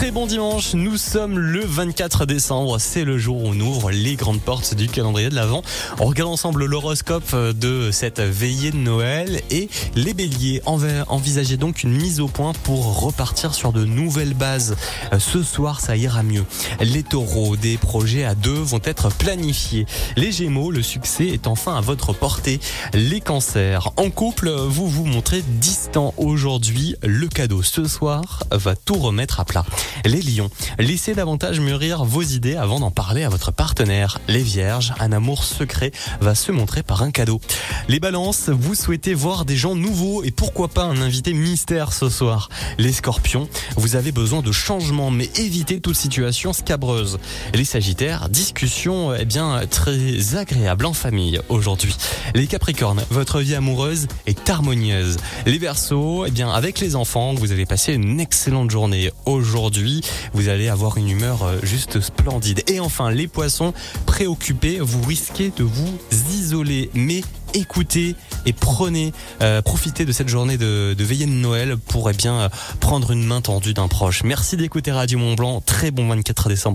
Très bon dimanche, nous sommes le 24 décembre, c'est le jour où on ouvre les grandes portes du calendrier de l'Avent. On regarde ensemble l'horoscope de cette veillée de Noël et les béliers envisagez donc une mise au point pour repartir sur de nouvelles bases. Ce soir, ça ira mieux. Les taureaux, des projets à deux vont être planifiés. Les gémeaux, le succès est enfin à votre portée. Les cancers, en couple, vous vous montrez distant aujourd'hui. Le cadeau ce soir va tout remettre à plat. Les lions, laissez davantage mûrir vos idées avant d'en parler à votre partenaire. Les vierges, un amour secret va se montrer par un cadeau. Les balances, vous souhaitez voir des gens nouveaux et pourquoi pas un invité mystère ce soir. Les scorpions, vous avez besoin de changement mais évitez toute situation scabreuse. Les sagittaires, discussion eh bien très agréable en famille aujourd'hui. Les capricornes, votre vie amoureuse est harmonieuse. Les versos, eh bien avec les enfants, vous avez passé une excellente journée aujourd'hui. Vous allez avoir une humeur euh, juste splendide. Et enfin, les poissons préoccupés, vous risquez de vous isoler. Mais écoutez et prenez, euh, profitez de cette journée de, veillée de Noël pour eh bien prendre une main tendue d'un proche. Merci d'écouter Radio Mont Blanc. Très bon 24 décembre.